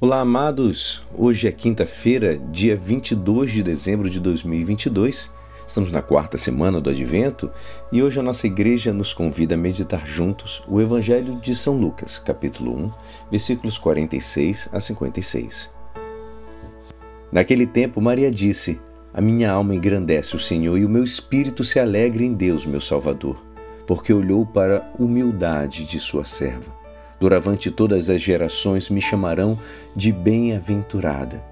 Olá, amados! Hoje é quinta-feira, dia 22 de dezembro de 2022. Estamos na quarta semana do Advento e hoje a nossa igreja nos convida a meditar juntos o Evangelho de São Lucas, capítulo 1, versículos 46 a 56. Naquele tempo, Maria disse: A minha alma engrandece o Senhor e o meu espírito se alegra em Deus, meu Salvador, porque olhou para a humildade de sua serva. Doravante todas as gerações me chamarão de bem-aventurada,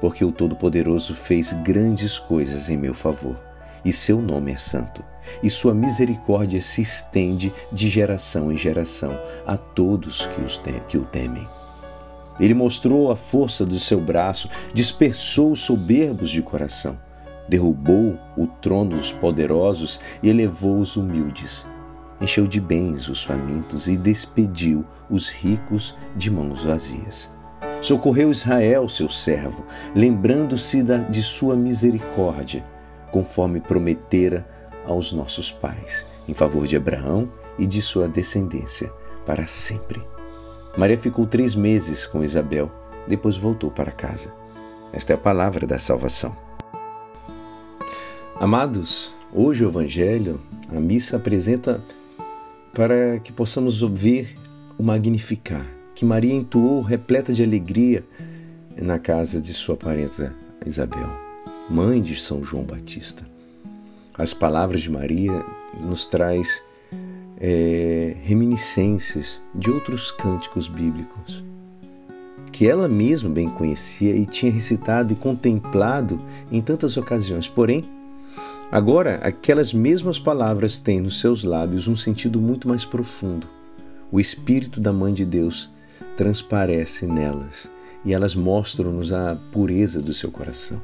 porque o Todo-Poderoso fez grandes coisas em meu favor, e seu nome é santo, e sua misericórdia se estende de geração em geração a todos que, os te que o temem. Ele mostrou a força do seu braço, dispersou os soberbos de coração, derrubou o trono dos poderosos e elevou os humildes encheu de bens os famintos e despediu os ricos de mãos vazias. Socorreu Israel, seu servo, lembrando-se de sua misericórdia, conforme prometera aos nossos pais, em favor de Abraão e de sua descendência, para sempre. Maria ficou três meses com Isabel, depois voltou para casa. Esta é a palavra da salvação. Amados, hoje o Evangelho, a missa apresenta para que possamos ouvir o magnificar que Maria entoou repleta de alegria na casa de sua parenta Isabel, mãe de São João Batista. As palavras de Maria nos traz é, reminiscências de outros cânticos bíblicos que ela mesma bem conhecia e tinha recitado e contemplado em tantas ocasiões. Porém, Agora, aquelas mesmas palavras têm nos seus lábios um sentido muito mais profundo. O Espírito da Mãe de Deus transparece nelas e elas mostram-nos a pureza do seu coração.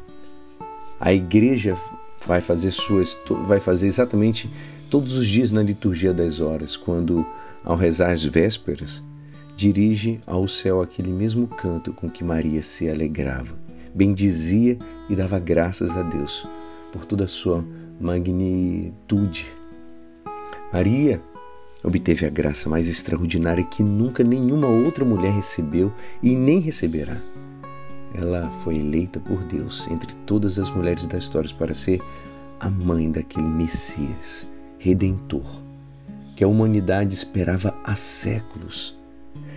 A igreja vai fazer suas vai fazer exatamente todos os dias na liturgia das horas, quando ao rezar as vésperas, dirige ao céu aquele mesmo canto com que Maria se alegrava, bendizia e dava graças a Deus por toda a sua magnitude. Maria obteve a graça mais extraordinária que nunca nenhuma outra mulher recebeu e nem receberá. Ela foi eleita por Deus entre todas as mulheres da história para ser a mãe daquele Messias, redentor, que a humanidade esperava há séculos.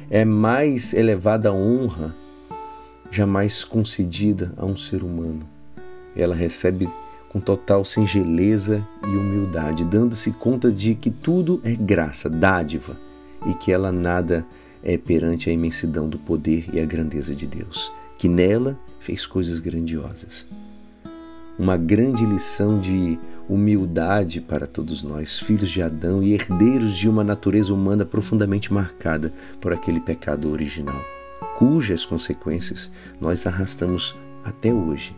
É mais elevada honra jamais concedida a um ser humano. Ela recebe com total singeleza e humildade, dando-se conta de que tudo é graça, dádiva, e que ela nada é perante a imensidão do poder e a grandeza de Deus, que nela fez coisas grandiosas. Uma grande lição de humildade para todos nós, filhos de Adão e herdeiros de uma natureza humana profundamente marcada por aquele pecado original, cujas consequências nós arrastamos até hoje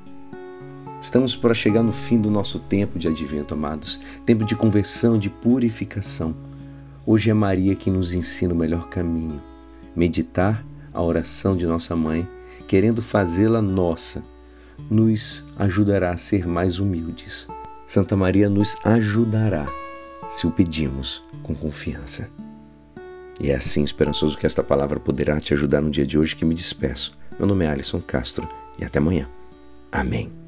Estamos para chegar no fim do nosso tempo de advento, amados, tempo de conversão, de purificação. Hoje é Maria que nos ensina o melhor caminho. Meditar a oração de nossa mãe, querendo fazê-la nossa, nos ajudará a ser mais humildes. Santa Maria nos ajudará se o pedimos com confiança. E é assim, esperançoso, que esta palavra poderá te ajudar no dia de hoje que me despeço. Meu nome é Alisson Castro e até amanhã. Amém.